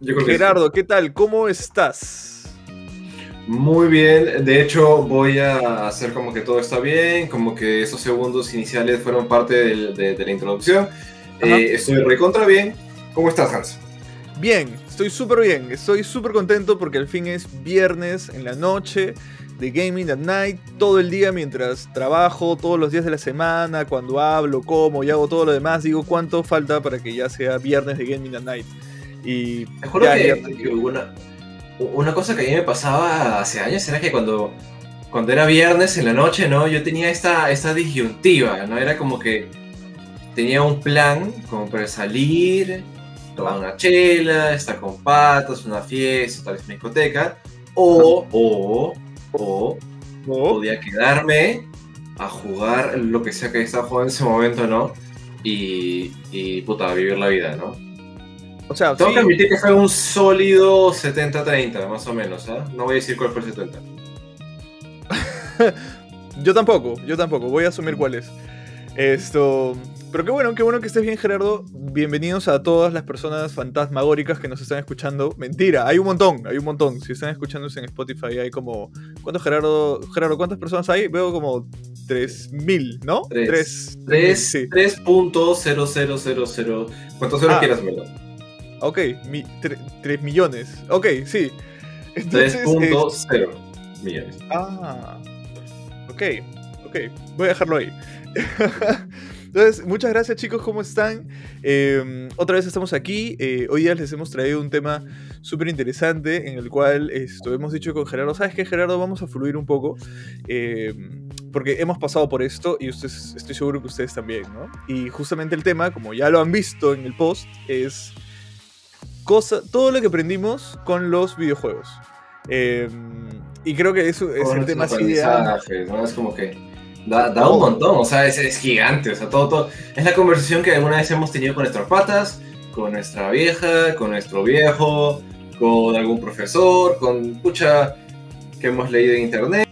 Gerardo, ¿qué tal? ¿Cómo estás? Muy bien, de hecho voy a hacer como que todo está bien, como que esos segundos iniciales fueron parte de, la introducción. Eh, estoy recontra bien. ¿Cómo estás, Hans? Bien, estoy súper bien, estoy súper contento porque al fin es viernes en la noche de Gaming at Night todo el día mientras trabajo, todos los días de la semana, cuando hablo, como y hago todo lo demás, digo cuánto falta para que ya sea viernes de Gaming at Night. Y Mejor que, una, una, cosa que a mí me pasaba hace años era que cuando, cuando era viernes en la noche, ¿no? Yo tenía esta, esta disyuntiva, ¿no? Era como que tenía un plan como para salir, tomar una chela, estar con patas, una fiesta, tal vez una discoteca, o, o o podía quedarme a jugar lo que sea que estaba jugando en ese momento, ¿no? Y, y puta, vivir la vida, ¿no? O sea, Tengo que admitir que fue un sólido 70-30, más o menos, ¿eh? No voy a decir cuál fue el 70. yo tampoco, yo tampoco, voy a asumir cuál es. Esto. Pero qué bueno, qué bueno que estés bien, Gerardo. Bienvenidos a todas las personas fantasmagóricas que nos están escuchando. Mentira, hay un montón, hay un montón. Si están escuchándose en Spotify, hay como. ¿Cuántos, Gerardo? Gerardo, ¿cuántas personas hay? Veo como 3.000, ¿no? 3. 3.0000. ¿Cuántos ceros ah. quieras, verdad? Ok, 3 millones. Ok, sí. 3.0 millones. Ah, ok, ok. Voy a dejarlo ahí. Entonces, muchas gracias chicos, ¿cómo están? Em, otra vez estamos aquí. Eh, hoy día les hemos traído un tema súper interesante en el cual esto, hemos dicho con Gerardo, ¿sabes qué Gerardo? Vamos a fluir un poco. Em, porque hemos pasado por esto y ustedes, estoy seguro que ustedes también, ¿no? Y justamente el tema, como ya lo han visto en el post, es cosa, todo lo que aprendimos con los videojuegos. Em, y creo que eso es el tema ¿no? Es como que Da, un montón, o sea, es, gigante, o sea, todo, todo. Es la conversación que alguna vez hemos tenido con nuestras patas, con nuestra vieja, con nuestro viejo, con algún profesor, con mucha que hemos leído en internet.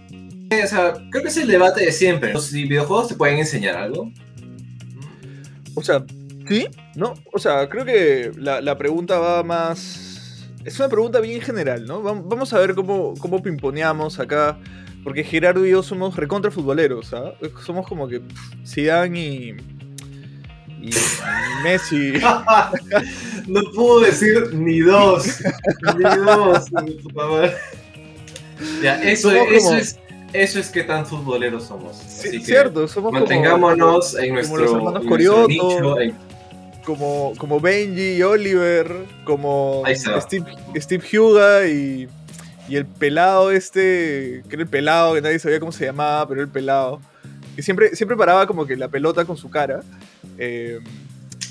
O sea, creo que es el debate de siempre. ¿Los videojuegos te pueden enseñar algo? O sea, sí, ¿no? O sea, creo que la, la pregunta va más... Es una pregunta bien general, ¿no? Vamos a ver cómo, cómo pimponeamos acá porque Gerardo y yo somos recontra futboleros, ¿ah? Somos como que Zidane y, y Messi. no puedo decir ni dos. ni dos. ya, eso, eso es eso es que tan futboleros somos. Sí, cierto, somos mantengámonos en nuestro, como los hermanos Corioto, como, como Benji y Oliver, como Steve, Steve Huga y y el pelado este, que era el pelado, que nadie sabía cómo se llamaba, pero era el pelado, que siempre, siempre paraba como que la pelota con su cara. Eh,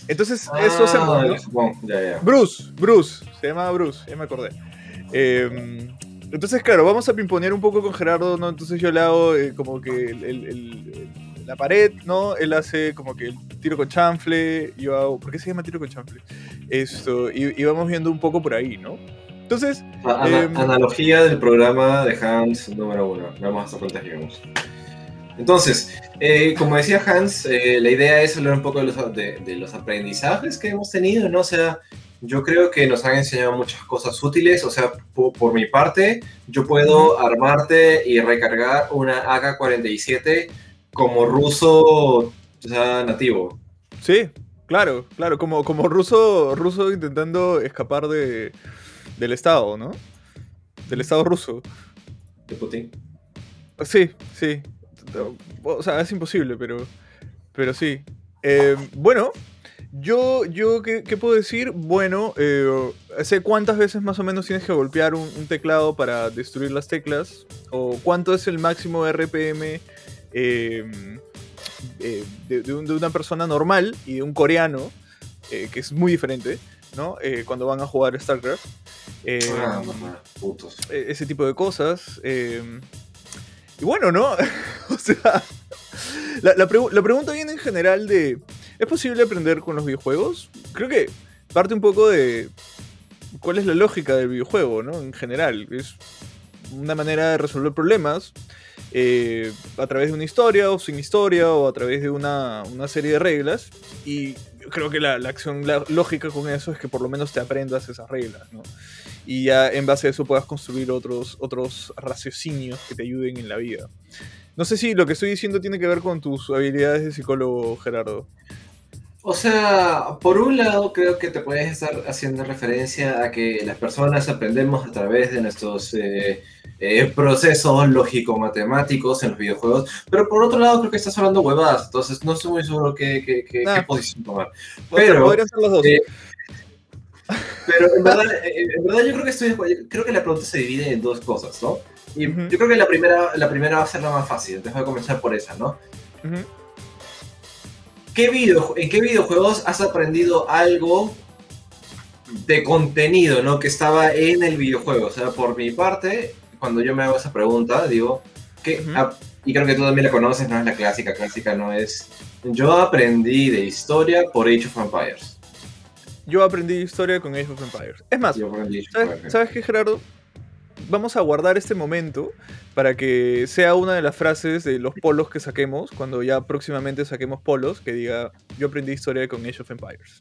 entonces, eso se ah, Bruce, Bruce, se llamaba Bruce, ya me acordé. Eh, entonces, claro, vamos a pimponear un poco con Gerardo, ¿no? Entonces yo le hago eh, como que la pared, ¿no? Él hace como que el tiro con chanfle, yo hago... ¿Por qué se llama tiro con chanfle? Esto, y, y vamos viendo un poco por ahí, ¿no? Entonces. Em, analogía del programa de Hans número uno. Vamos a cuántas llegamos. Entonces, eh, como decía Hans, eh, la idea es hablar un poco de los, de, los, aprendizajes que hemos tenido, ¿no? O sea, yo creo que nos han enseñado muchas cosas útiles. O sea, por, mi parte, yo puedo armarte y recargar una AK-47 como ruso nativo. Sí, claro, claro, como, como ruso, ruso intentando escapar de, del Estado, ¿no? Del Estado ruso. ¿De Putin? Sí, sí. O sea, es imposible, pero, pero sí. Eh, bueno, yo, yo ¿qué, puedo decir? Bueno, eh, sé cuántas veces más o menos tienes que golpear un, teclado para destruir las teclas, o cuánto es el máximo RPM em, eh, de, una persona normal y de un coreano, que es muy diferente. ¿no? Eh, cuando van a jugar StarCraft. Eh, ah, e-, ese tipo de cosas. Eh, y bueno, ¿no? o sea, la, pregunta viene en general de, ¿es posible aprender con los videojuegos? Creo que parte un poco de cuál es la lógica del videojuego, ¿no? En general, es una manera de resolver problemas. Eh, a través de una historia o sin historia o a través de una, una serie de reglas. Y creo que la, la acción lógica con eso es que por lo menos te aprendas esas reglas, ¿no? Y ya en base a eso puedas construir otros, otros raciocinios que te ayuden en la vida. No sé si lo que estoy diciendo tiene que ver con tus habilidades de psicólogo, Gerardo. O sea, por un lado creo que te puedes estar haciendo referencia a que las personas aprendemos a través de nuestros eh, eh, procesos lógico-matemáticos en los videojuegos, pero por otro lado creo que estás hablando huevadas, entonces no estoy muy seguro qué, qué, qué, qué posición tomar. Pero, ser los dos. eh, pero en verdad, eh, en verdad yo creo que estoy, creo que la pregunta se divide en dos cosas, ¿no? Y yo creo que la primera, la primera va a ser la más fácil, entonces voy a comenzar por esa, ¿no? ¿Qué video, ¿En qué videojuegos has aprendido algo de contenido, ¿no? Que estaba en el videojuego. O sea, por mi parte, cuando yo me hago esa pregunta, digo, que, Ujú. ah, y creo que tú también la conoces, no es la clásica, clásica no es. Yo aprendí de historia por Age of Empires. Yo aprendí historia con Age of Empires. Es más, Yo aprendí ¿sabes. ¿sabes qué, Gerardo? Vamos a guardar este momento para que sea una de las frases de los polos que saquemos, cuando ya próximamente saquemos polos, que diga, yo aprendí historia con Age of Empires.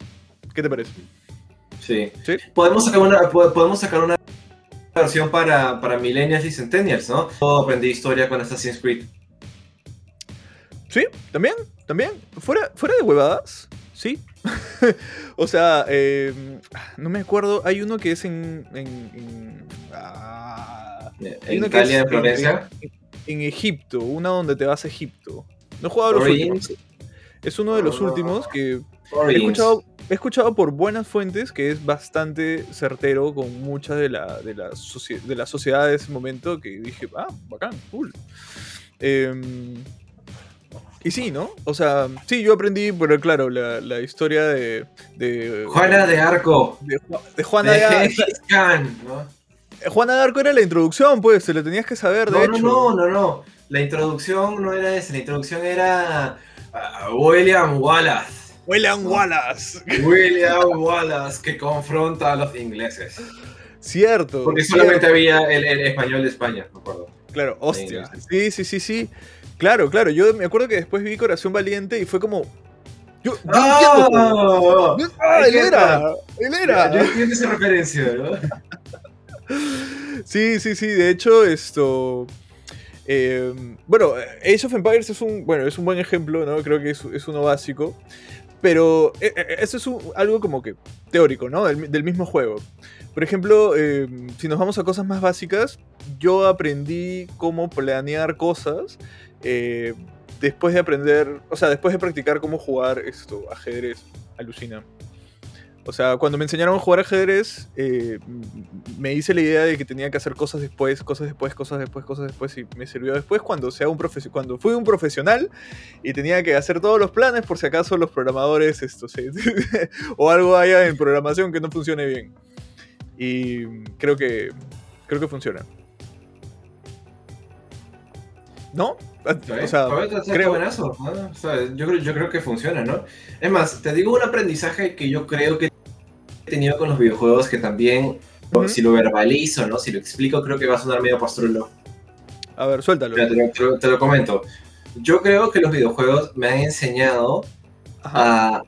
¿Qué te parece? Sí. ¿Sí? Podemos sacar una, po- podemos sacar una versión para, para millennials y centennials, ¿no? Yo aprendí historia con Assassin's Creed. Sí, también, también. Fuera, fuera de huevadas, sí. o sea, eh, no me acuerdo, hay uno que es en... en, en- ah, hay que Italia, es en Florencia. En, en Egipto, una donde te vas a Egipto. No he jugado los últimos. Es uno de los Ah. últimos que he escuchado, he escuchado por buenas fuentes que es bastante certero con muchas de la, de la, de la sociedad de ese momento que dije, ah, bacán, cool. Em, y sí, ¿no? O sea, sí, yo aprendí, pero claro, la, la historia de, de, Juana de Arco. de, de Juana de de Arco. ¿no? Juana de Arco era la introducción, pues, te lo tenías que saber, de No, no, hecho. no, no, no. La introducción no era esa, la introducción era ah, William Wallace. William Wallace. William Wallace que confronta a los ingleses. Cierto. Porque cierto. solamente había el, el español de España, me acuerdo. Claro, hostia. Sí, Sí, sí, sí. Claro, claro. Yo me acuerdo que después vi Corazón Valiente y fue como. Yo, yo ¡Ah! entiendo. Yo- ¡Ah, él era! ¡Él Yo era! entiendo esa referencia, ¿no? Sí, sí, sí. De hecho, esto. eh, bueno, Age of Empires es un, bueno, es un buen ejemplo, ¿no? Creo que es, es uno básico. Pero eh, eh, eso es un- algo como que teórico, ¿no? Del, mismo juego. Por ejemplo, eh, si nos vamos a cosas más básicas, yo aprendí cómo planear cosas eh, después de aprender, o sea, después de practicar cómo jugar esto, ajedrez. Alucina. O sea, cuando me enseñaron a jugar ajedrez, eh, me hice la idea de que tenía que hacer cosas después, cosas después, cosas después, cosas después, y me sirvió después cuando, sea un cuando fui un profesional y tenía que hacer todos los planes por si acaso los programadores esto, o algo haya en programación que no funcione bien. Y creo que, creo que funciona. ¿No? O sea, creo- buenazo, ¿no? O sea, yo, creo, yo creo que funciona, ¿no? Es más, te digo un aprendizaje que yo creo que tenido con los videojuegos que también, Ujú. si lo verbalizo, ¿no? Si lo explico, creo que va a sonar medio pastrulo. a ver, suéltalo. Te, lo, te lo- te lo comento. Yo creo que los videojuegos me han enseñado a,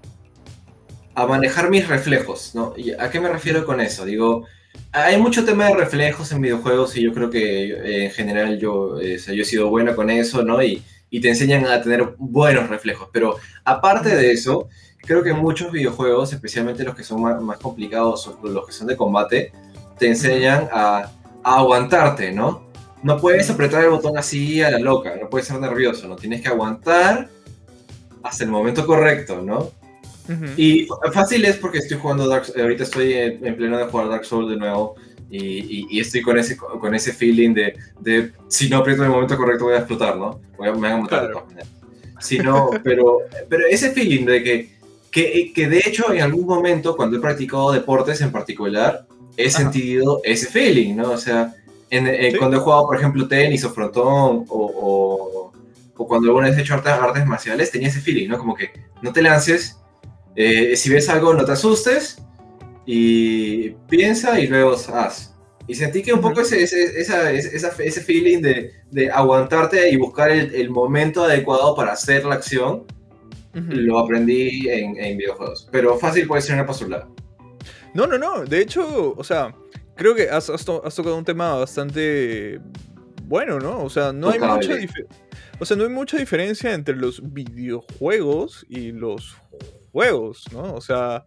a manejar mis reflejos, ¿no? ¿Y ¿A qué me refiero con eso? Digo, hay mucho tema de reflejos en videojuegos y yo creo que eh, en general yo, eh, o sea, yo he sido bueno con eso, ¿no? Y, y te enseñan a tener buenos reflejos. Pero aparte de eso, creo que muchos videojuegos, especialmente los que son más, más complicados o los que son de combate, te enseñan a, a aguantarte, ¿no? No puedes apretar el botón así a la loca, no puedes ser nervioso, no tienes que aguantar hasta el momento correcto, ¿no? Ujú. Y fácil es porque estoy jugando Dark ahorita estoy en, en pleno de jugar Dark Souls de nuevo y, y- y estoy con ese, con ese feeling de, de si no aprieto en el momento correcto voy a explotar, ¿no? Voy a, me van a matar de Claro. todas maneras. Si no, pero, pero ese feeling de que, que, que de hecho en algún momento cuando he practicado deportes en particular he Ajá. sentido ese feeling, ¿no? O sea, en, en- Sí. cuando he jugado por ejemplo tenis o frontón o, o, o cuando alguna vez he hecho artes, artes marciales tenía ese feeling, ¿no? Como que no te lances, eh, si ves algo, no te asustes y piensa y luego haz. Y sentí que un poco ese, ese, esa, ese feeling de, de, aguantarte y buscar el, el, momento adecuado para hacer la acción, lo aprendí en, en, videojuegos. Pero fácil puede ser una pasolada. No, no, no. De hecho, o sea, creo que has, has, tocado un tema bastante bueno, ¿no? O sea, no hay mucha o sea, no hay mucha diferencia entre los videojuegos y los juegos, ¿no? O sea,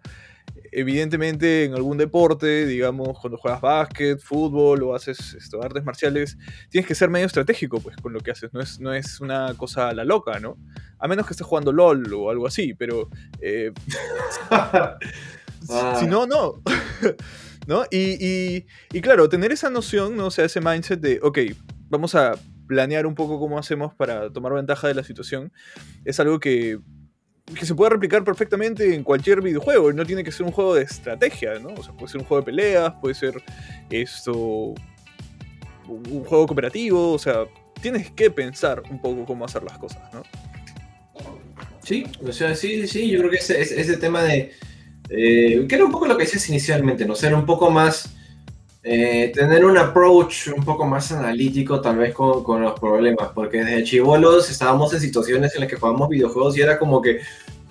evidentemente en algún deporte, digamos, cuando juegas básquet, fútbol o haces esto, artes marciales, tienes que ser medio estratégico pues con lo que haces, no es, no es una cosa a la loca, ¿no? A menos que estés jugando LOL o algo así, pero... Eh, si no, no. ¿No? Y, y, claro, tener esa noción, ¿no? o sea, ese mindset de, ok, vamos a planear un poco cómo hacemos para tomar ventaja de la situación, es algo que que se puede replicar perfectamente en cualquier videojuego. No tiene que ser un juego de estrategia, ¿no? O sea, puede ser un juego de peleas, puede ser esto. un juego cooperativo. O sea, tienes que pensar un poco cómo hacer las cosas, ¿no? Sí, o sea, sí, sí, yo creo que ese, ese tema de. Eh, que era un poco lo que decías inicialmente, ¿no? Ser un poco más eh, tener un approach un poco más analítico tal vez con, con, los problemas, porque desde chivolos estábamos en situaciones en las que jugábamos videojuegos y era como que,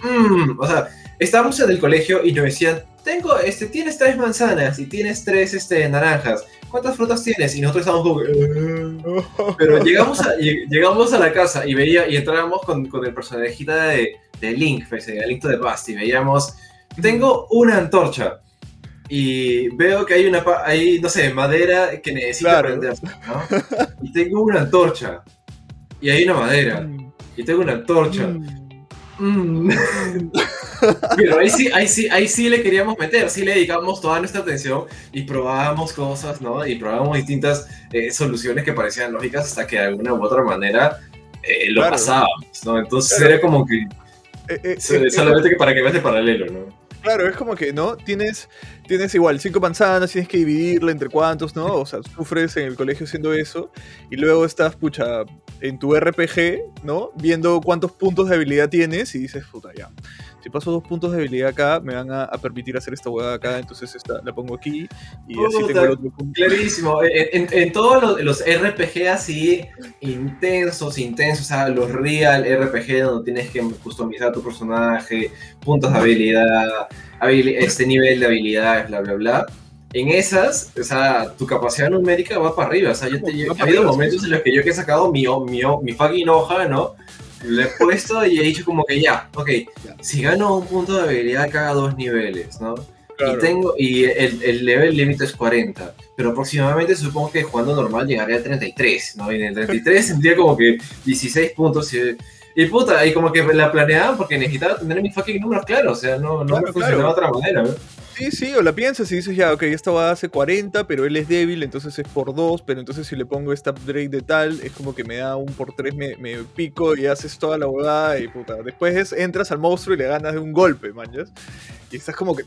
mmm, o sea, estábamos en el colegio y nos decían, tengo, este, tienes tres manzanas y tienes tres este, naranjas, ¿cuántas frutas tienes? Y nosotros estábamos como que, pero llegamos a, llegamos a la casa y veía, y entrábamos con, con el personajito de, de Link, pues, el Link Past, y veíamos, tengo una antorcha y veo que hay una, hay, no sé, madera que necesita prender, ¿no? Y tengo una antorcha. Y hay una madera. Mm. Y tengo una antorcha. Mm. Pero ahí sí, ahí sí, ahí sí le queríamos meter, sí le dedicamos toda nuestra atención y probábamos cosas, ¿no? Y probábamos distintas eh, soluciones que parecían lógicas hasta que de alguna u otra manera eh, lo pasábamos, ¿no? Entonces era como que... Eh, solamente que para que veas el paralelo, ¿no? Claro, es como que, ¿no? Tienes, tienes igual cinco manzanas, tienes que dividirla entre cuántos, ¿no? O sea, sufres en el colegio haciendo eso y luego estás, pucha, en tu RPG, ¿no? Viendo cuántos puntos de habilidad tienes y dices, puta, ya si paso dos puntos de habilidad acá, me van a, permitir hacer esta hueá acá, entonces esta, la pongo aquí y así tengo el otro punto. Clarísimo, en, todos los, RPG así intensos, intensos, o sea, los real RPG donde tienes que customizar tu personaje, puntos de habilidad, este nivel de habilidad, bla, bla, bla. En esas, o sea, tu capacidad numérica va para arriba. O sea, yo te, he habido momentos en los que yo que he sacado mi, mi, mi fucking hoja, ¿no? le he puesto y he dicho como que ya, ok, si gano un punto de habilidad cada dos niveles, ¿no? Y, tengo, y el, el level límite es 40, pero aproximadamente supongo que jugando normal llegaría a 33, ¿no? Y en el 33 tendría como que 16 puntos y, y puta, y como que la planeaban porque necesitaba tener mis fucking números claros, o sea, no, no me funcionaba de otra manera, ¿no? Sí, sí, o la piensas y dices, ya, ok, esta va a hacer 40, pero él es débil, entonces es por 2, pero entonces si le pongo esta upgrade de tal, es como que me da un por 3, me, me pico y haces toda la huevada y puta. Después entras al monstruo y le ganas de un golpe, manjas. Y estás como que,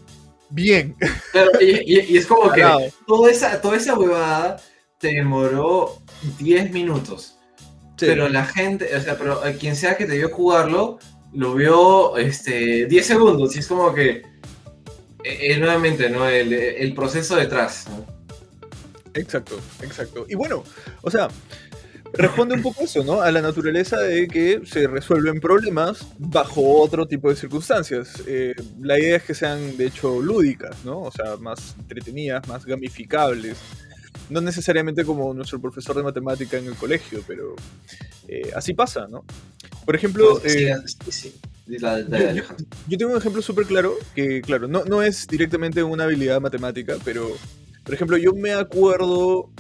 bien. Claro, y, es como que toda esa, toda esa huevada te demoró 10 minutos. Pero la gente, o sea, pero quien sea que te vio jugarlo, lo vio este, 10 segundos y es como que es eh, nuevamente, ¿no? El, proceso detrás. Exacto, exacto. Y bueno, o sea, responde un poco eso, ¿no? A la naturaleza de que se resuelven problemas bajo otro tipo de circunstancias. Eh, la idea es que sean, de hecho, lúdicas, ¿no? O sea, más entretenidas, más gamificables. No necesariamente como nuestro profesor de matemática en el colegio, pero eh, así pasa, ¿no? Por ejemplo... sí, sí yo, tengo un ejemplo súper claro, que claro, no, no es directamente una habilidad matemática, pero, por ejemplo, yo me acuerdo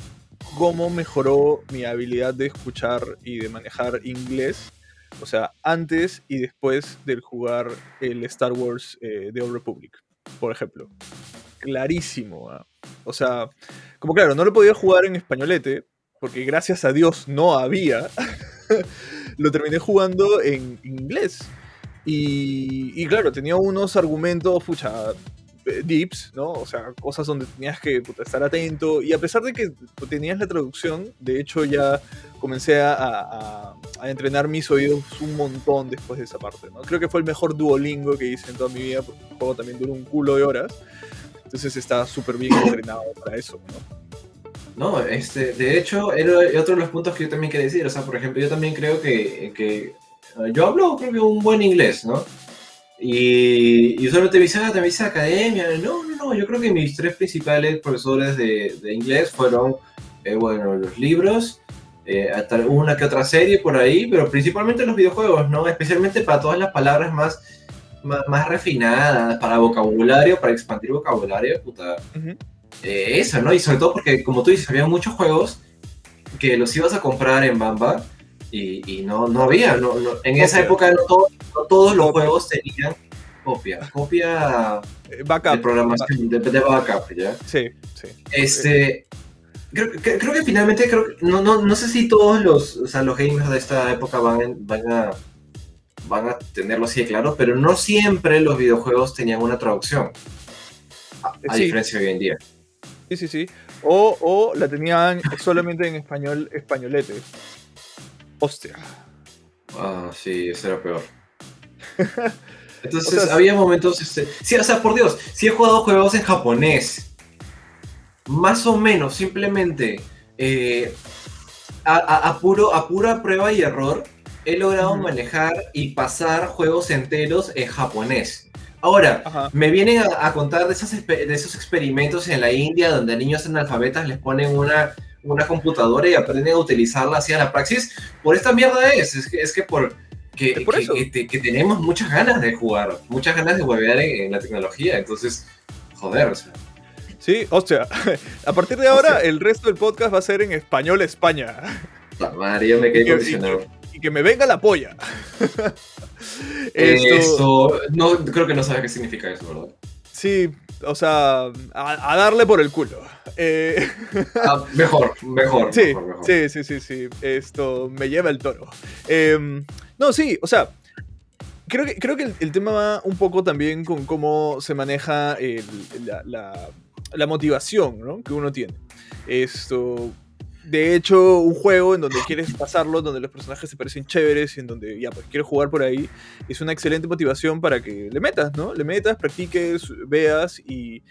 cómo mejoró mi habilidad de escuchar y de manejar inglés. O sea, antes y después del jugar el Star Wars eh, The Old Republic, por ejemplo. Clarísimo. ¿ah? O sea, como claro, no lo podía jugar en españolete, porque gracias a Dios no había. lo terminé jugando en inglés. Y, claro, tenía unos argumentos, fucha, eh, deeps, ¿no? O sea, cosas donde tenías que estar atento. Y a pesar de que tenías la traducción, de hecho ya comencé a, entrenar mis oídos un montón después de esa parte, ¿no? Creo que fue el mejor Duolingo que hice en toda mi vida, porque el juego también duró un culo de horas. Entonces estaba súper bien entrenado para eso, ¿no? No, este, de hecho, era otro de los puntos que yo también quería decir. O sea, por ejemplo, yo también creo que yo hablo, creo que un buen inglés, ¿no? Y, y usualmente me dicen, ah, te me academia. No, no, no, yo creo que mis tres principales profesores de, de inglés fueron, eh, bueno, los libros, eh, hasta una que otra serie por ahí, pero principalmente los videojuegos, ¿no? Especialmente para todas las palabras más, más, refinadas, para vocabulario, para expandir vocabulario, puta. Eh, eso, ¿no? Y sobre todo porque, como tú dices, había muchos juegos que los ibas a comprar en Bamba y, no, no había, no, en esa época no, todos los juegos tenían copia, copia eh, backup, de programación, de, de, backup, ¿ya? Sí, sí. Este, creo, creo que finalmente, creo, no, no, no sé si todos los, o sea, los gamers de esta época van, van a van a tenerlo así de claro, pero no siempre los videojuegos tenían una traducción. A, diferencia de hoy en día. Sí, sí, sí. O, o la tenían solamente en español, españolete. Hostia. Ah, sí, eso era peor. Entonces, había momentos. Este... Sí, o sea, por Dios, si he jugado juegos en japonés, más o menos, simplemente eh, a, puro, a pura prueba y error, he logrado manejar y pasar juegos enteros en japonés. Ahora, me vienen a, contar de, esos de esos experimentos en la India donde a niños analfabetas les ponen una, una computadora y aprenden a utilizarla hacia la praxis. Por esta mierda es, es que, es que por, que, que, tenemos muchas ganas de jugar, muchas ganas de volver en, la tecnología. Entonces, joder, o sea. Sí, hostia. A partir de ahora, el resto del podcast va a ser en español España. Mario, me quedé condicionado que me venga la polla. Esto... no, creo que no sabes qué significa eso, ¿verdad? Sí, o sea, a, darle por el culo. Eh, ah, mejor, mejor, sí, mejor, Sí, sí, sí, sí. Esto me lleva el toro. Em, no, sí, o sea, creo que, creo que el, tema va un poco también con cómo se maneja la, la, motivación ¿no? que uno tiene. Esto, de hecho, un juego en donde quieres pasarlo, donde los personajes se parecen chéveres y en donde ya, pues quieres jugar por ahí, es una excelente motivación para que le metas, ¿no? Le metas, practiques, veas y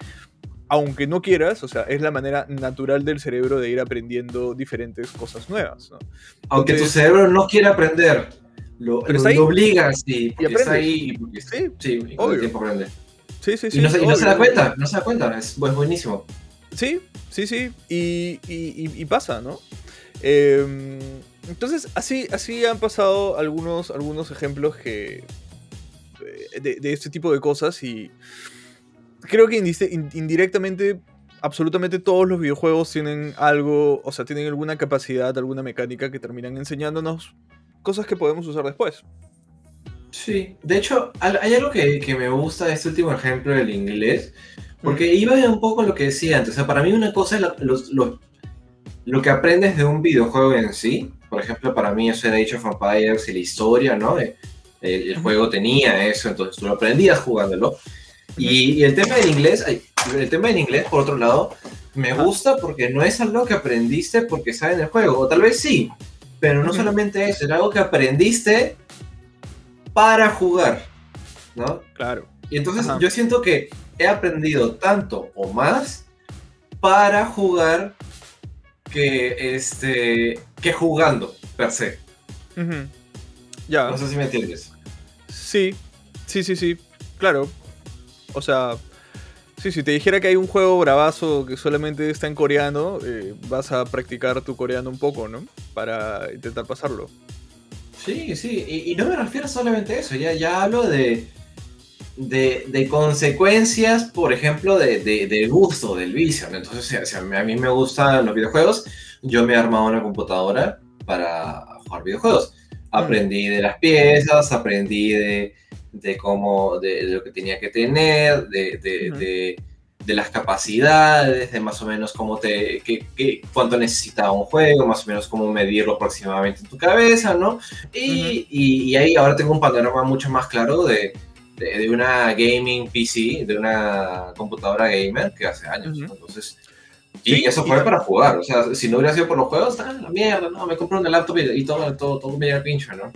aunque no quieras, o sea, es la manera natural del cerebro de ir aprendiendo diferentes cosas nuevas, ¿no? Aunque tu cerebro no quiera aprender, lo, obligas y, y está ahí. sí, sí, el tiempo aprende. Sí, sí, sí. Y no, se, y no se da cuenta, no se da cuenta, es, es buenísimo. Sí, sí, sí, y, pasa, ¿no? Em, entonces, así, así han pasado algunos, algunos ejemplos que, eh, de, este tipo de cosas y creo que indirectamente absolutamente todos los videojuegos tienen algo, o sea, tienen alguna capacidad, alguna mecánica que terminan enseñándonos cosas que podemos usar después. Sí, de hecho, hay algo que, que me gusta de este último ejemplo del inglés, porque iba un poco lo que decía antes. O sea, para mí una cosa es lo, que aprendes de un videojuego en sí. Por ejemplo, para mí eso era Age of Empires y la historia, ¿no? El, juego tenía eso, entonces tú lo aprendías jugándolo. Y, el tema del inglés, el tema del inglés, por otro lado, me gusta porque no es algo que aprendiste porque sabes en el juego. O tal vez sí, pero no solamente eso, era algo que aprendiste para jugar, ¿no? Claro. Y entonces yo siento que he aprendido tanto o más para jugar que, este, que jugando, per se. Ya. No sé si me entiendes. Sí, sí, sí, sí. Claro. O sea, sí, si te dijera que hay un juego bravazo que solamente está en coreano, eh, vas a practicar tu coreano un poco, ¿no? Para intentar pasarlo. Sí, sí, y, no me refiero solamente a eso, ya, ya hablo de, de, consecuencias, por ejemplo, de, de, gusto, del vicio. Entonces, si a, mí me gustan los videojuegos, yo me he armado una computadora para jugar videojuegos. Aprendí de las piezas, aprendí de, de cómo, de, lo que tenía que tener, de, de, de, las capacidades, de más o menos cómo te, qué, cuánto necesitaba un juego, más o menos cómo medirlo aproximadamente en tu cabeza, ¿no? Y, y ahí ahora tengo un panorama mucho más claro de, de, una gaming PC, de una computadora gamer que hace años. Entonces, y eso fue para jugar. O sea, si no hubiera sido por los juegos, ah, la mierda, no, me compré un laptop y, todo, todo, todo me llega pincho, ¿no?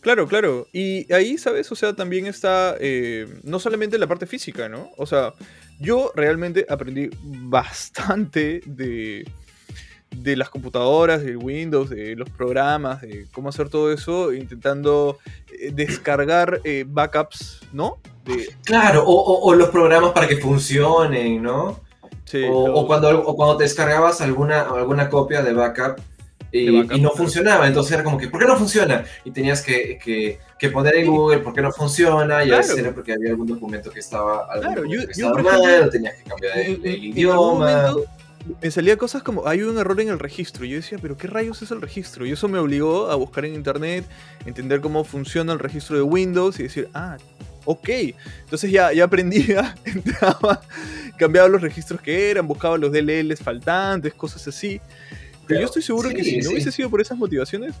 Claro, claro. Y ahí, ¿sabes? O sea, también está eh, no solamente la parte física, ¿no? O sea, yo realmente aprendí bastante de de las computadoras, de Windows, de los programas, de cómo hacer todo eso, intentando eh, descargar eh, backups, ¿no? Claro, o, los programas para que funcionen, ¿no? Sí, o, cuando, cuando te descargabas alguna, alguna copia de backup y, no funcionaba. Entonces era como que, ¿por qué no funciona? Y tenías que, que, que poner en Google por qué no funciona. Y a veces era porque había algún documento que estaba, claro, yo, estaba mal, tenías que cambiar el, idioma. Me salía cosas como, hay un error en el registro. Y yo decía, ¿pero qué rayos es el registro? Y eso me obligó a buscar en internet, entender cómo funciona el registro de Windows y decir, ah, ok. Entonces ya, ya aprendía, entraba, cambiaba los registros que eran, buscaba los DLLs faltantes, cosas así. Pero yo estoy seguro que si no hubiese sido por esas motivaciones.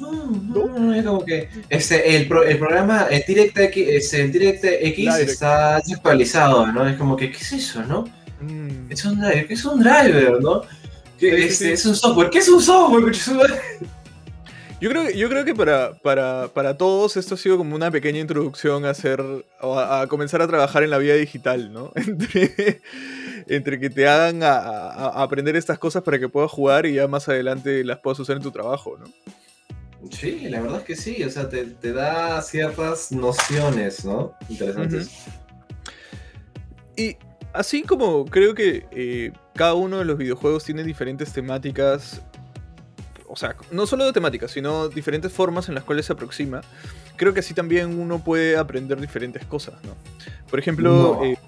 No, no, no, es como que este, el, el programa, el DirectX, el DirectX está desactualizado, ¿no? Es como que, ¿qué es eso, no? Mm. Es un driver, ¿qué es un driver, no? ¿Qué, este, Es un software, ¿qué es un software? Yo creo, yo creo que para, para, para, todos esto ha sido como una pequeña introducción a hacer, a, comenzar a trabajar en la vida digital, ¿no? Entre, entre que te hagan a, aprender estas cosas para que puedas jugar y ya más adelante las puedas usar en tu trabajo, ¿no? Sí, la verdad es que sí, o sea, te, te da ciertas nociones, ¿no? Interesantes. Y así como creo que eh, cada uno de los videojuegos tiene diferentes temáticas, o sea, no solo de temáticas, sino diferentes formas en las cuales se aproxima, creo que así también uno puede aprender diferentes cosas, ¿no? Por ejemplo, eh,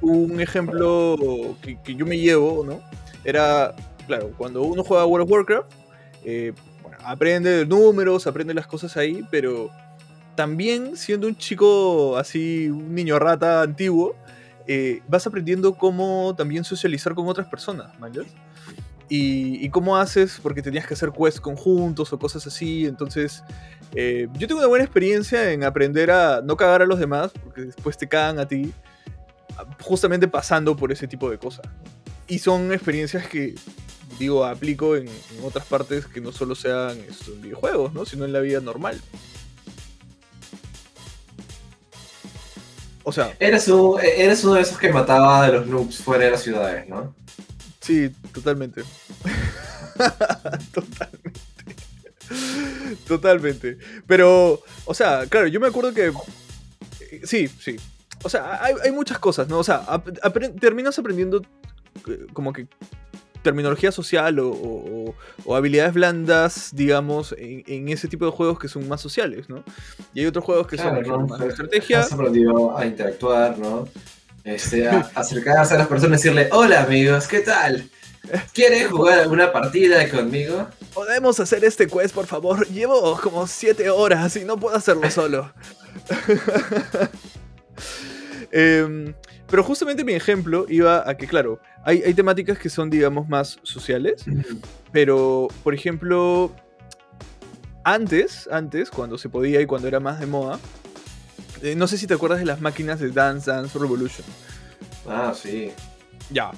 un ejemplo que, yo me llevo, ¿no? Era, claro, cuando uno juega World of Warcraft, eh, bueno, aprende números, aprende las cosas ahí, pero también siendo un chico así, un niño rata antiguo, eh, vas aprendiendo cómo también socializar con otras personas. Y, y, cómo haces, porque tenías que hacer quests conjuntos o cosas así. Entonces, eh, yo tengo una buena experiencia en aprender a no cagar a los demás, porque después te cagan a ti justamente pasando por ese tipo de cosas. Y son experiencias que, digo, aplico en, otras partes que no solo sean en videojuegos, ¿no? sino en la vida normal. O sea... Eres, eres uno de esos que mataba a los noobs fuera de las ciudades, ¿no? Sí, totalmente. totalmente. Totalmente. Pero, o sea, claro, yo me acuerdo que... Sí, sí, o sea, hay, muchas cosas, ¿no? O sea, terminas aprendiendo eh, como que terminología social o, habilidades blandas, digamos, en, ese tipo de juegos que son más sociales, ¿no? Y hay otros juegos que son más de estrategia. Has aprendido a interactuar, ¿no? Este, a acercarse a las personas y decirle, hola amigos, ¿qué tal? ¿Quieres jugar alguna partida conmigo? Podemos hacer este quest, por favor. Llevo como 7 horas y no puedo hacerlo solo. Em, pero justamente mi ejemplo iba a que, claro, hay, hay temáticas que son, digamos, más sociales, pero, por ejemplo, antes, antes, cuando se podía y cuando era más de moda, eh, no sé si te acuerdas de las máquinas de Dance Dance Revolution. Ah, sí. Ya,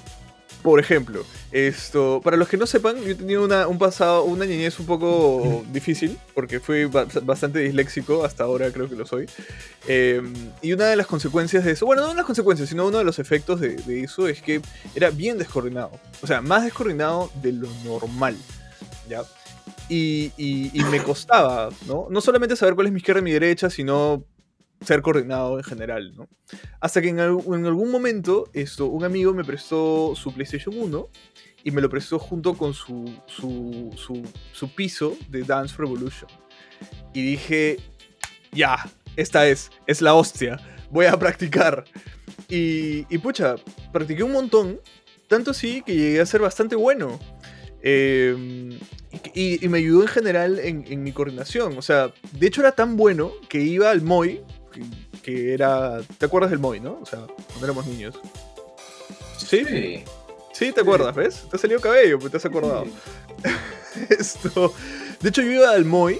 por ejemplo, esto, para los que no sepan, yo he tenido una, un pasado, una niñez un poco difícil, porque fui bastante disléxico, hasta ahora creo que lo soy. Em, y una de las consecuencias de eso, bueno, no las consecuencias, sino uno de los efectos de, eso es que era bien descoordinado. O sea, más descoordinado de lo normal. ¿Ya? Y, y me costaba, ¿no? No solamente saber cuál es mi izquierda y mi derecha, sino ser coordinado en general, ¿no? Hasta que en, algún momento esto, un amigo me prestó su PlayStation 1 y me lo prestó junto con su, su, piso de Dance Revolution. Y dije, ya, esta es, es la hostia, voy a practicar. Y, y pucha, practiqué un montón, tanto así que llegué a ser bastante bueno. Em, y, me ayudó en general en, en, mi coordinación. O sea, de hecho era tan bueno que iba al MOI que, era. ¿Te acuerdas del Moy, no? O sea, cuando éramos niños. ¿Sí? Sí, te acuerdas, ¿ves? Te ha salido cabello, pues te has acordado. Esto. De hecho, yo iba al Moy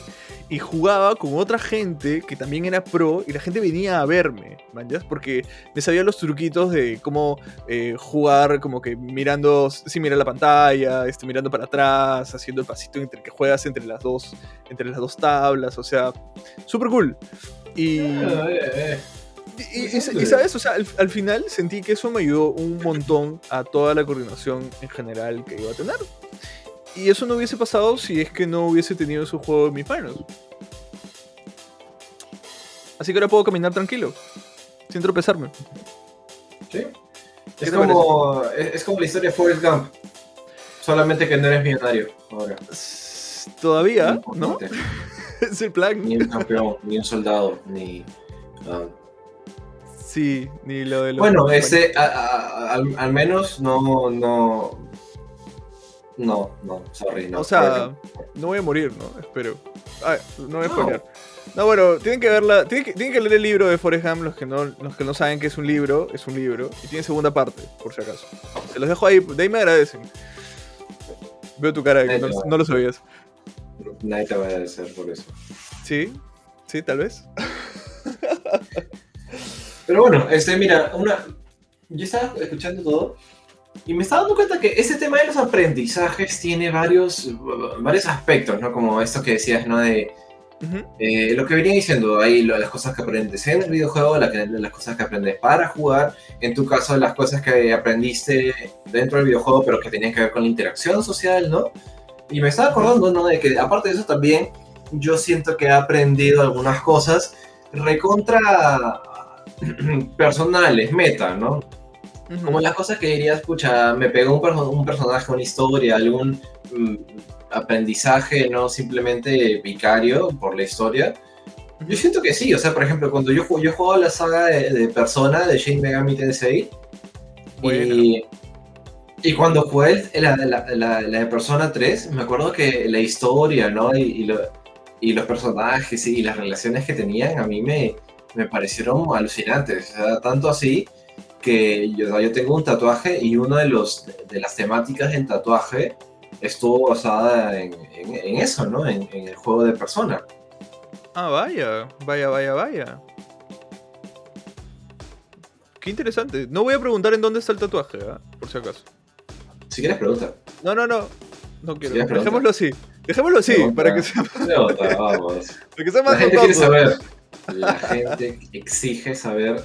y jugaba con otra gente que también era pro y la gente venía a verme, ¿manjas? Porque me sabía los truquitos de cómo eh, jugar como que mirando, sin mirar la pantalla, este, mirando para atrás, haciendo el pasito entre que juegas entre las dos, entre las dos tablas, o sea, súper cool. Y, y, sabes, o sea, al, final sentí que eso me ayudó un montón a toda la coordinación en general que iba a tener. Y eso no hubiese pasado si es que no hubiese tenido su juego en mis manos. Así que ahora puedo caminar tranquilo, sin tropezarme. ¿Sí? Es como, es, es como la historia de Forrest Gump. Solamente que no eres millonario ahora. Todavía, ¿no? importante, Es el plan. Ni un campeón, ni un soldado, ni. ah, Sí, ni lo de los. Bueno, este, a- al, al menos no, no. No, no, sorry, no. O sea, no voy a morir, ¿no? Espero. Ah, no voy a spoiler. No, bueno, tienen que verla. Tienen que, tienen que leer el libro de Forrest Gump, los que, no, los que no saben que es un libro, es un libro. Y tiene segunda parte, por si acaso. Se los dejo ahí, de ahí me agradecen. Veo tu cara no, no lo sabías. Nadie te va a agradecer por eso. Sí, sí, tal vez. Pero bueno, este, mira, una. Yo estaba escuchando todo y me estaba dando cuenta que ese tema de los aprendizajes tiene varios, varios aspectos, ¿no? Como esto que decías, ¿no? De eh, lo que venía diciendo, ahí lo- las cosas que aprendes en el videojuego, la las cosas que aprendes para jugar, en tu caso, las cosas que aprendiste dentro del videojuego, pero que tenían que ver con la interacción social, ¿no? Y me estaba acordando, ¿no? De que aparte de eso también, yo siento que he aprendido algunas cosas recontra personales, meta, ¿no? Como las cosas que dirías, escucha, me pegó un, un personaje, una historia, algún mm, aprendizaje, no simplemente vicario por la historia. Yo siento que sí, o sea, por ejemplo, cuando yo, yo jugaba la saga de, de Persona de Shin Megami Tensei, y, y cuando jugué la, la- la- de Persona 3, me acuerdo que la historia, ¿no? Y, y y los personajes y las relaciones que tenían a mí me, me parecieron alucinantes. O sea, tanto así que yo, yo tengo un tatuaje y uno de, los, de las temáticas del tatuaje estuvo basada en, en- eso, ¿no? En, el juego de Persona. Ah, vaya, vaya, vaya, vaya. Qué interesante. No voy a preguntar en dónde está el tatuaje, ¿ah? por si acaso. Si quieres, pregunta. No, no, no. No quiero. Dejémoslo así. Dejémoslo así, Pregunta. para que sea, Pregunta, vamos. para que sea La gente quiere saber. La gente exige saber.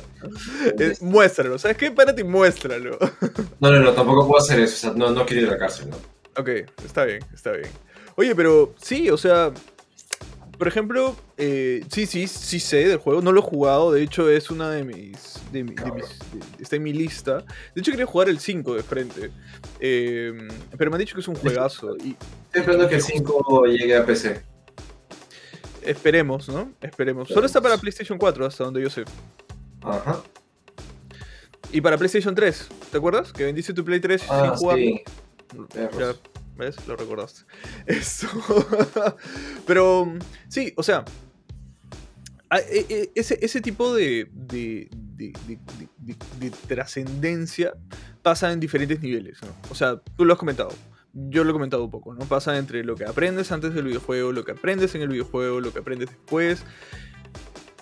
Eh, muéstralo. ¿Sabes qué? Párate y muéstralo. No, no, no, tampoco puedo hacer eso. O sea, no, no quiero ir a la cárcel, ¿no? ok, está bien, está bien. Oye, pero sí, o sea. Por ejemplo, eh, sí, sí, sí sé del juego. No lo he jugado. De hecho, es una de mis. De, mi- de mis- de- está en mi lista. De hecho, quería jugar el 5 de frente. Eh, pero me han dicho que es un juegazo. Y Estoy esperando que el 5 llegue a PC. esperemos, ¿no? Esperemos. Solo está para PlayStation 4, hasta donde yo sé. Ajá. Y para PlayStation 3, ¿te acuerdas? Que vendiste tu Play 3 sin Ah, jugar. sí. Ya. ¿Ves? Lo recordaste. Eso. Pero, sí, o sea. e- e- Ese, ese tipo de, de, de- de- de- de- de trascendencia pasa en diferentes niveles, ¿no? O sea, tú lo has comentado. Yo lo he comentado un poco, ¿no? Pasa entre lo que aprendes antes del videojuego, lo que aprendes en el videojuego, lo que aprendes después,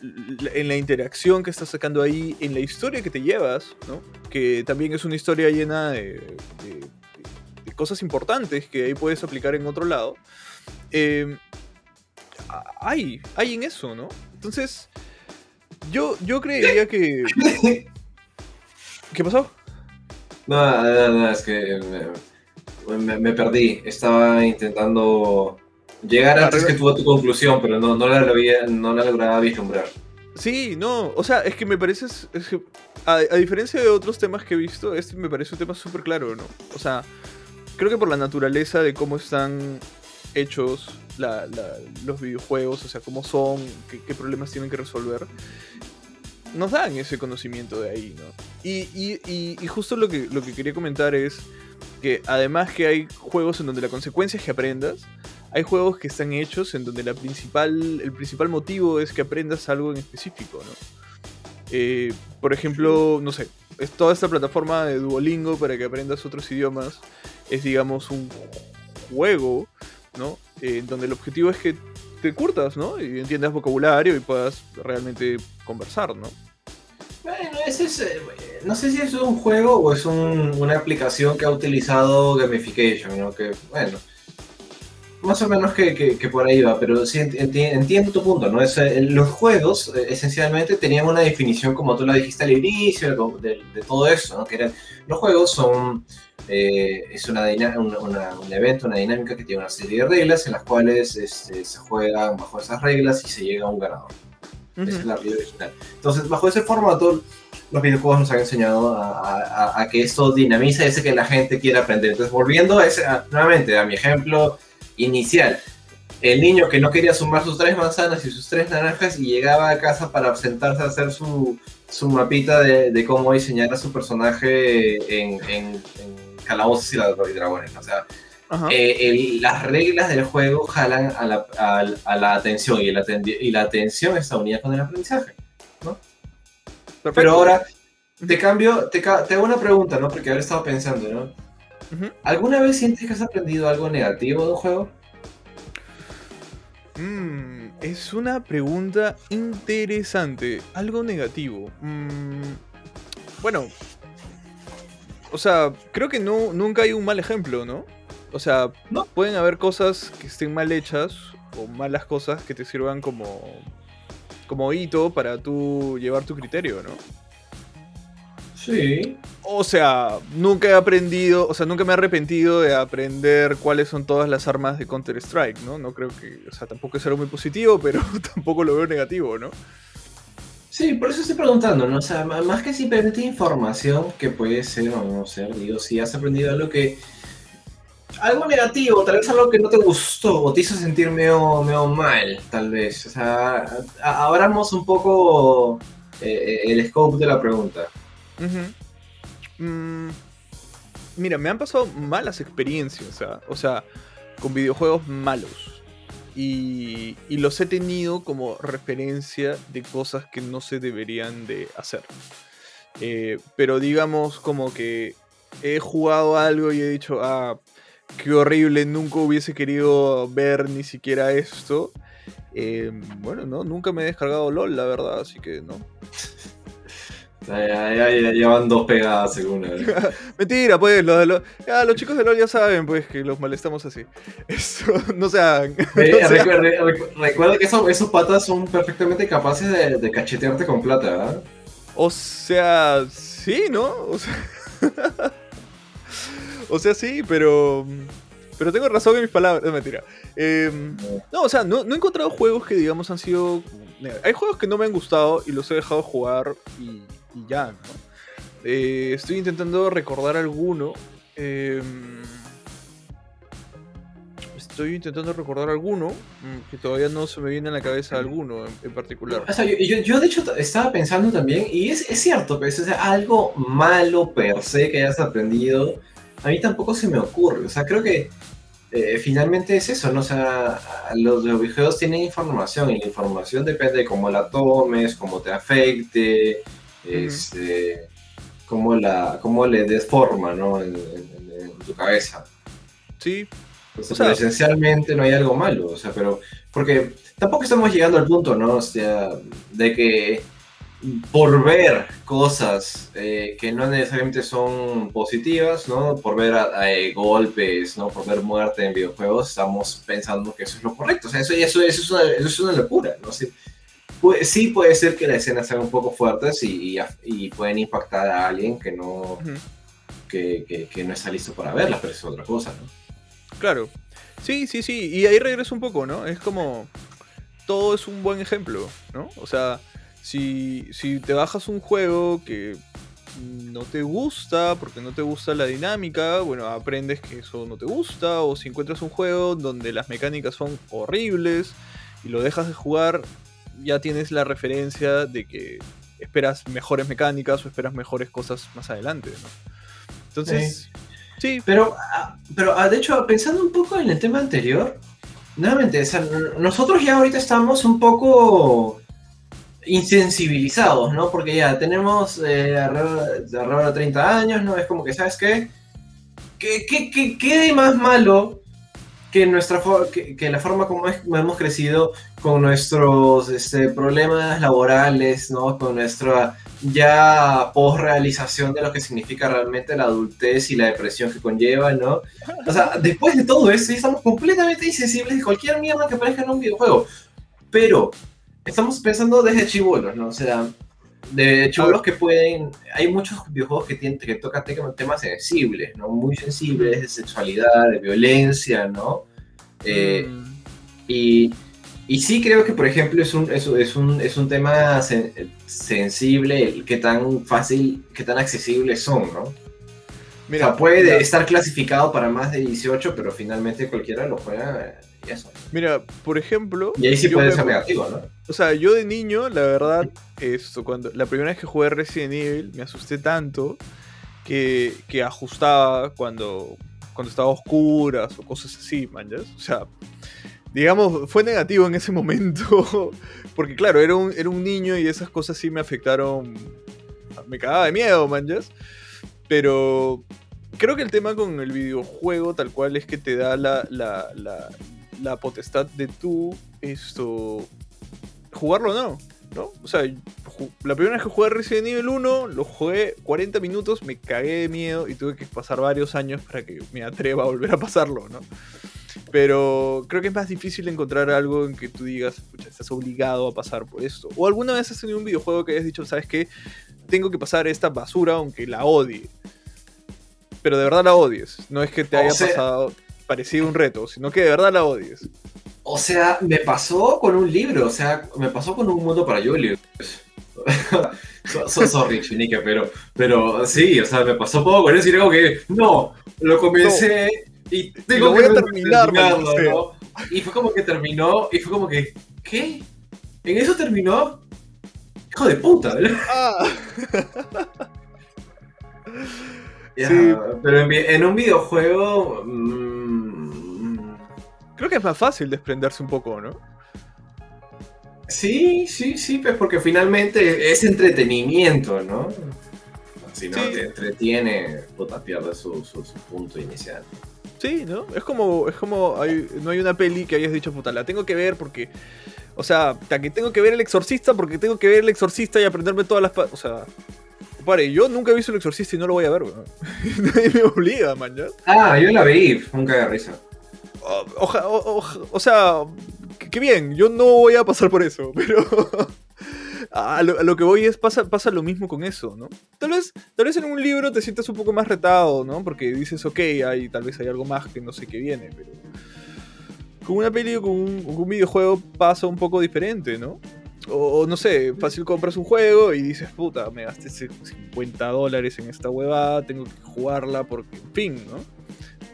en la interacción que estás sacando ahí, en la historia que te llevas, ¿no? Que también es una historia llena de cosas importantes que ahí puedes aplicar en otro lado. Eh, a- hay, hay en eso, ¿no? Entonces, yo, yo creería que... ¿Qué pasó? No, no, no, es que me, me- me perdí. Estaba intentando llegar Ah, antes que a tu conclusión, pero no, no, la, logré- no la lograba vislumbrar. Sí, no, o sea, es que me parece, es que, a, a diferencia de otros temas que he visto, este me parece un tema súper claro, ¿no? O sea, creo que por la naturaleza de cómo están hechos la- la- los videojuegos, o sea, cómo son, qué, qué problemas tienen que resolver, nos dan ese conocimiento de ahí, ¿no? Y, y- y- y justo lo que, lo que quería comentar es que además que hay juegos en donde la consecuencia es que aprendas, hay juegos que están hechos en donde la principal, el principal motivo es que aprendas algo en específico, ¿no? Eh, por ejemplo, no sé, es toda esta plataforma de Duolingo para que aprendas otros idiomas es, digamos, un juego, ¿no? Eh, donde el objetivo es que te curtas, ¿no? Y entiendas vocabulario y puedas realmente conversar, ¿no? Bueno, ese es, eh, no sé si es un juego o es un- una aplicación que ha utilizado gamification, ¿no? Que, bueno, más o menos que, por ahí va, pero sí entiendo tu punto, ¿no? Es, eh, los juegos eh, esencialmente tenían una definición, como tú la dijiste al inicio, de, todo eso, ¿no? Que eran, los juegos son, eh, es una, un evento, una dinámica que tiene una serie de reglas en las cuales este, se juegan bajo esas reglas y se llega a un ganador. Esa es la realidad original. Entonces, bajo ese formato, los videojuegos nos han enseñado a, que esto dinamiza hace que la gente quiera aprender. Entonces, volviendo a ese, nuevamente a mi ejemplo inicial. El niño que no quería sumar sus tres manzanas y sus tres naranjas y llegaba a casa para sentarse a hacer su, su mapita de, cómo diseñar a su personaje en, en, calabozos y, dragones. O sea, eh, las reglas del juego jalan a la, a, la atención y la, y la atención está unida con el aprendizaje. ¿no? Pero ahora, te cambio, te, te, hago una pregunta, ¿no? Porque ahora he estado pensando, ¿no? ¿Alguna vez sientes que has aprendido algo negativo de un juego? Mm, es una pregunta interesante. Algo negativo. Mm, bueno. O sea, creo que no, nunca hay un mal ejemplo, ¿no? O sea, pueden haber cosas que estén mal hechas o malas cosas que te sirvan como, como hito para tú llevar tu criterio, ¿no? Sí. O sea, nunca he aprendido, o sea, nunca me he arrepentido de aprender cuáles son todas las armas de Counter-Strike, ¿no? No creo que, o sea, tampoco es algo muy positivo, pero tampoco lo veo negativo, ¿no? Sí, por eso estoy preguntando, ¿no? O sea, más que simplemente información que puede ser o no ser, digo, si has aprendido algo que... Algo negativo, tal vez algo que no te gustó o te hizo sentir medio, mal, tal vez. O sea, abramos un poco eh, el scope de la pregunta. Mm, mira, me han pasado malas experiencias, o sea, con videojuegos malos. Y, los he tenido como referencia de cosas que no se deberían de hacer. Eh, pero digamos como que he jugado algo y he dicho, ah, qué horrible, nunca hubiese querido ver ni siquiera esto. Eh, bueno, no, nunca me he descargado LOL, la verdad, así que no. Ya, van dos pegadas según él. Mentira, pues, los, los, los chicos de LOL ya saben pues que los molestamos así. Eso, no sean. Recuerda, que esos, patas son perfectamente capaces de, cachetearte con plata, ¿verdad? O sea, sí, ¿no? O sea, o sea sí, pero. Pero tengo razón en mis palabras. No, mentira. Em, no, o sea, no, no he encontrado juegos que, digamos, han sido. Hay juegos que no me han gustado y los he dejado jugar y y ya, ¿no? Eh, estoy intentando recordar alguno. Em, estoy intentando recordar alguno mm, que todavía no se me viene a la cabeza alguno en, particular. yo, de hecho estaba pensando también, y es, cierto, pues, o sea, algo malo per se que hayas aprendido, a mí tampoco se me ocurre. O sea, creo que eh, finalmente es eso, ¿no? O sea, los, videojuegos tienen información y la información depende de cómo la tomes, cómo te afecte, es este, cómo, la, cómo le des forma ¿no? en, tu cabeza. Sí. esencialmente no hay algo malo, o sea, pero porque tampoco estamos llegando al punto, ¿no? O sea, de que por ver cosas eh, que no necesariamente son positivas, ¿no? Por ver eh, golpes, ¿no? Por ver muerte en videojuegos, estamos pensando que eso es lo correcto. O sea, eso, eso, eso, es, una, eso es una locura, ¿no? Sí puede ser que las escenas sean un poco fuertes y, pueden impactar a alguien que no, que, no está listo para verlas, pero es otra cosa, ¿no? Claro. Sí, sí, sí. Y ahí regreso un poco, ¿no? Es como. Todo es un buen ejemplo, ¿no? O sea, si, si te bajas un juego que no te gusta, porque no te gusta la dinámica, bueno, aprendes que eso no te gusta, o si encuentras un juego donde las mecánicas son horribles y lo dejas de jugar, ya tienes la referencia de que esperas mejores mecánicas o esperas mejores cosas más adelante, ¿no? Entonces, sí. Pero, ah, pero ah, de hecho, pensando un poco en el tema anterior, nuevamente, nosotros ya ahorita estamos un poco insensibilizados, ¿no? Porque ya tenemos eh, alrededor, de 30 años, ¿no? Es como que, ¿sabes qué? ¿Qué, qué, qué, qué de más malo que, nuestra que, la forma como hemos crecido con nuestros este, problemas laborales, ¿no? con nuestra ya post realización de lo que significa realmente la adultez y la depresión que conlleva, ¿no? O sea, después de todo eso, estamos completamente insensibles de cualquier mierda que aparezca en un videojuego. Pero estamos pensando desde chivolos, ¿no? O sea, de chivolos que pueden. Hay muchos videojuegos que, tienen, que tocan temas sensibles, ¿no? Muy sensibles de sexualidad, de violencia, ¿no? Eh, mm. y y sí creo que, por ejemplo, es un, es, es un, es un tema sensible, que tan fácil, que tan accesibles son, ¿no? Mira, puede estar clasificado para más de 18, pero finalmente cualquiera lo juega y eso. Mira, por ejemplo... Y ahí sí puede ser negativo, ¿no? O sea, yo de niño, la verdad, esto, cuando la primera vez que jugué Resident Evil, me asusté tanto que, que ajustaba cuando, cuando estaba oscuras o cosas así, man, O sea, digamos, fue negativo en ese momento. Porque claro, era un, era un niño y esas cosas sí me afectaron. Me cagaba de miedo, manjas. Pero creo que el tema con el videojuego tal cual es que te da la, la, la, potestad de tú esto jugarlo o no, ¿no? O sea, la primera vez que jugué Resident Evil 1, lo jugué 40 minutos, me cagué de miedo y tuve que pasar varios años para que me atreva a volver a pasarlo, ¿no? Pero creo que es más difícil encontrar algo en que tú digas, pucha, estás obligado a pasar por esto. O alguna vez has tenido un videojuego que hayas dicho, ¿sabes qué? Tengo que pasar esta basura aunque la odie. Pero de verdad la odies. No es que te haya pasado parecido un reto, sino que de verdad la odies. O sea, me pasó con un libro, o sea, me pasó con un mundo para Julius. so, sorry, Chinique, pero, pero sí, o sea, me pasó poco con eso y algo que, no, lo comencé y tengo que terminar, terminarlo, Y fue como que terminó, y fue como que, ¿qué? ¿En eso terminó? Hijo de puta, ¿verdad? Ah. Pero en, un videojuego. Creo que es más fácil desprenderse un poco, ¿no? Sí, sí, sí, pues porque finalmente es entretenimiento, ¿no? Si no te entretiene, puta, pierde su, su punto inicial. Sí, ¿no? Es como, es como no hay una peli que hayas dicho, puta, la tengo que ver porque, o sea, que tengo que ver El Exorcista porque tengo que ver El Exorcista y aprenderme todas las... O sea, pare, yo nunca he visto El Exorcista y no lo voy a ver, Nadie me obliga, man, ¿ya? Ah, yo la vi, nunca de risa. O, sea, qué bien, yo no voy a pasar por eso, pero... a, lo, que voy es, pasa, pasa lo mismo con eso, ¿no? Tal vez, tal vez en un libro te sientas un poco más retado, ¿no? Porque dices, ok, hay, tal vez hay algo más que no sé qué viene, pero... Con una peli o con un, videojuego pasa un poco diferente, ¿no? O, no sé, fácil compras un juego y dices, puta, me gasté 50 dólares en esta huevada, tengo que jugarla porque, en fin, ¿no?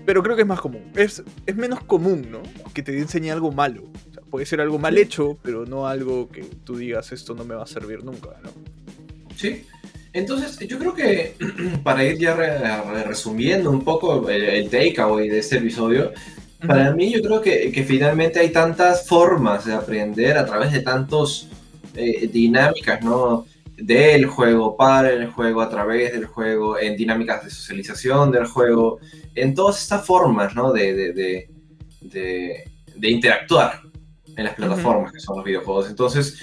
Pero creo que es más común. Es, es menos común, ¿no? Que te enseñe algo malo puede ser algo mal hecho, pero no algo que tú digas esto no me va a servir nunca, ¿no? Sí. Entonces, yo creo que para ir ya resumiendo un poco el, takeaway de este episodio, para mí yo creo que, que, finalmente hay tantas formas de aprender a través de tantas eh, dinámicas, ¿no? Del juego, para el juego, a través del juego, en dinámicas de socialización del juego, en todas estas formas, ¿no? de, de, de, de interactuar en las plataformas que son los videojuegos. Entonces,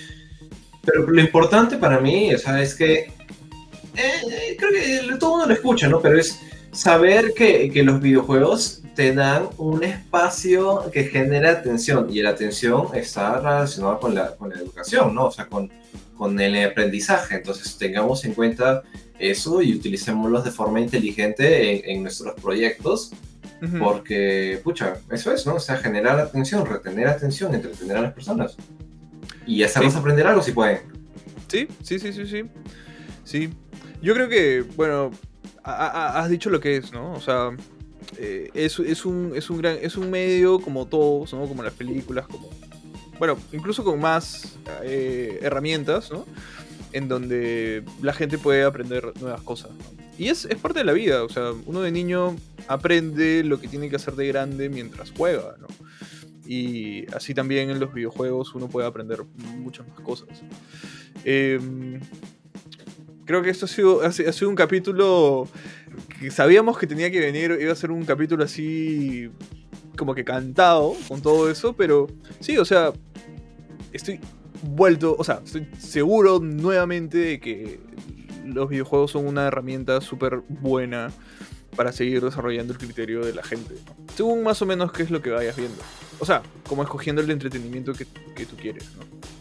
pero lo importante para mí, o sea, es que eh, creo que todo mundo lo escucha, ¿no? Pero es saber que, que, los videojuegos te dan un espacio que genera atención y la atención está relacionada con la, con la educación, ¿no? O sea, con, con el aprendizaje. Entonces, tengamos en cuenta eso y utilicémoslos de forma inteligente en, en nuestros proyectos porque, pucha, eso es, ¿no? O sea, generar atención, retener atención, entretener a las personas. Y hacerlos aprender algo si pueden. Sí, sí, sí, sí, sí. Sí. Yo creo que, bueno, has dicho lo que es, ¿no? O sea, eh, es, un, es, un gran, es un medio como todos, ¿no? Como las películas, como... Bueno, incluso con más eh, herramientas, ¿no? En donde la gente puede aprender nuevas cosas. Y es, es parte de la vida, o sea, uno de niño aprende lo que tiene que hacer de grande mientras juega, ¿no? Y así también en los videojuegos uno puede aprender muchas más cosas. Em, creo que esto ha sido, ha sido un capítulo que sabíamos que tenía que venir, iba a ser un capítulo así como que cantado con todo eso, pero sí, o sea, estoy vuelto, o sea, estoy seguro nuevamente de que los videojuegos son una herramienta súper buena para seguir desarrollando el criterio de la gente. Según más o menos qué es lo que vayas viendo. O sea, como escogiendo el entretenimiento que, que tú quieres, ¿no?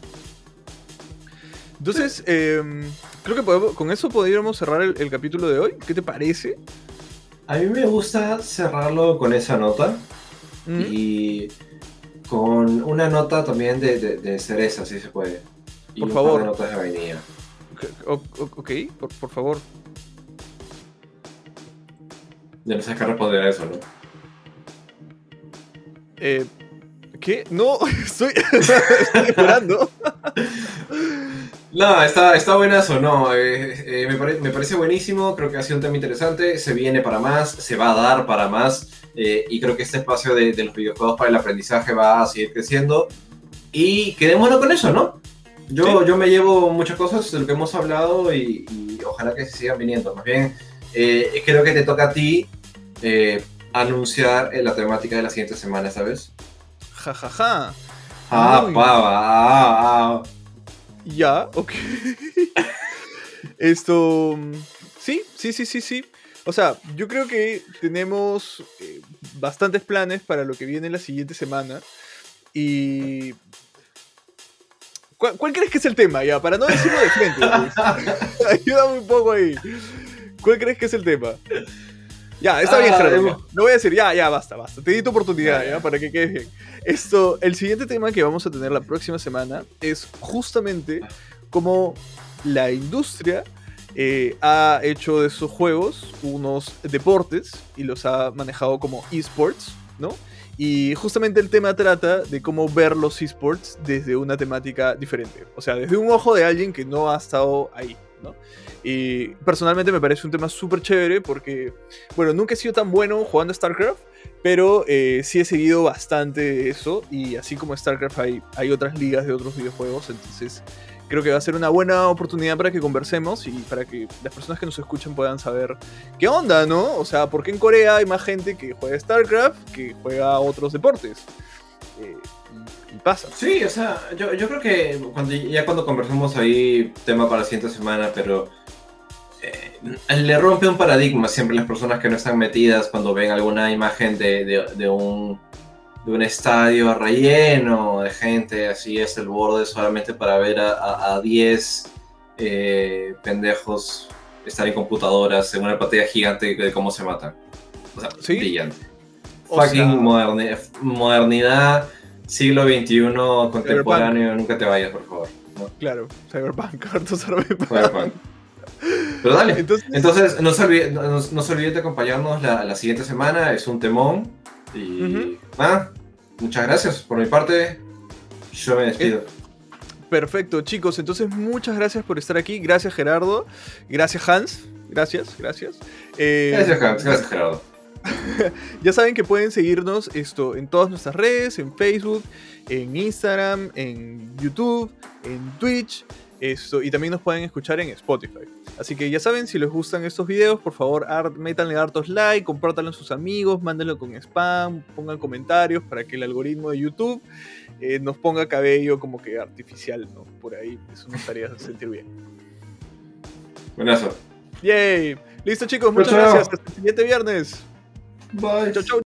Entonces, em, creo que con eso podríamos cerrar el, capítulo de hoy. ¿Qué te parece? A mí me gusta cerrarlo con esa nota. Y con una nota también de, cereza, si se puede. Y por favor. de notas de vainilla. Ok, por, favor. Ya no sé qué responder a eso, ¿no? Eh, ¿Qué? No, estoy, estoy esperando. No, está, está buenazo, no. Eh, eh, me, parece buenísimo, creo que ha sido un tema interesante, se viene para más, se va a dar para más, eh, y creo que este espacio de, los videojuegos para el aprendizaje va a seguir creciendo. Y quedémonos con eso, ¿no? Yo, yo me llevo muchas cosas de lo que hemos hablado y, ojalá que se sigan viniendo. Más bien, creo que te toca a ti anunciar la temática de la siguiente semana, ¿sabes? Ja, ja, ja. Ah, pava, ah, ah. Ya, ok. Esto. Sí, sí, sí, sí, sí. O sea, yo creo que tenemos eh, bastantes planes para lo que viene la siguiente semana. Y. ¿Cuál, crees que es el tema? Ya, para no decirlo de frente. Pues. Ayúdame un poco ahí. ¿Cuál crees que es el tema? Ya, está bien, ah, Gerardo. No voy a decir, ya, ya, basta, basta. Te di tu oportunidad, ya, para que quede bien. Esto, el siguiente tema que vamos a tener la próxima semana es justamente cómo la industria eh, ha hecho de esos juegos unos deportes y los ha manejado como esports, ¿no? Y justamente el tema trata de cómo ver los esports desde una temática diferente. O sea, desde un ojo de alguien que no ha estado ahí, ¿no? Y personalmente me parece un tema súper chévere porque, bueno, nunca he sido tan bueno jugando StarCraft, pero eh, sí he seguido bastante eso y así como StarCraft hay, hay otras ligas de otros videojuegos, entonces creo que va a ser una buena oportunidad para que conversemos y para que las personas que nos escuchen puedan saber qué onda, ¿no? O sea, ¿por qué en Corea hay más gente que juega StarCraft que juega otros deportes? Eh, y, pasa. Sí, o sea, yo, creo que cuando, ya cuando conversamos ahí, tema para la siguiente semana, pero eh, le rompe un paradigma siempre las personas que no están metidas cuando ven alguna imagen de, un, de un estadio relleno de gente, así es el borde solamente para ver a 10 eh, pendejos estar en computadoras en una pantalla gigante de cómo se matan. O sea, brillante. Fucking modernidad, siglo XXI contemporáneo, nunca te vayas, por favor. Claro, Cyberpunk, Cyberpunk. Pero dale. Entonces, no, se olviden, de acompañarnos la, siguiente semana. Es un temón. Y muchas gracias. Por mi parte, yo me despido. Eh, perfecto, chicos. Entonces, muchas gracias por estar aquí. Gracias, Gerardo. Gracias, Hans. Gracias, gracias. Eh, gracias, Hans. Gracias, Gerardo. ya saben que pueden seguirnos esto en todas nuestras redes, en Facebook, en Instagram, en YouTube, en Twitch y también nos pueden escuchar en Spotify. Así que ya saben, si les gustan estos videos, por favor, métanle hartos like, compártanlo a sus amigos, mándenlo con spam, pongan comentarios para que el algoritmo de YouTube eh, nos ponga cabello como que artificial, ¿no? Por ahí, eso nos haría sentir bien. Buenazo. Yay. Listo, chicos, muchas gracias. Hasta el siguiente viernes. Bye. Chau, chau.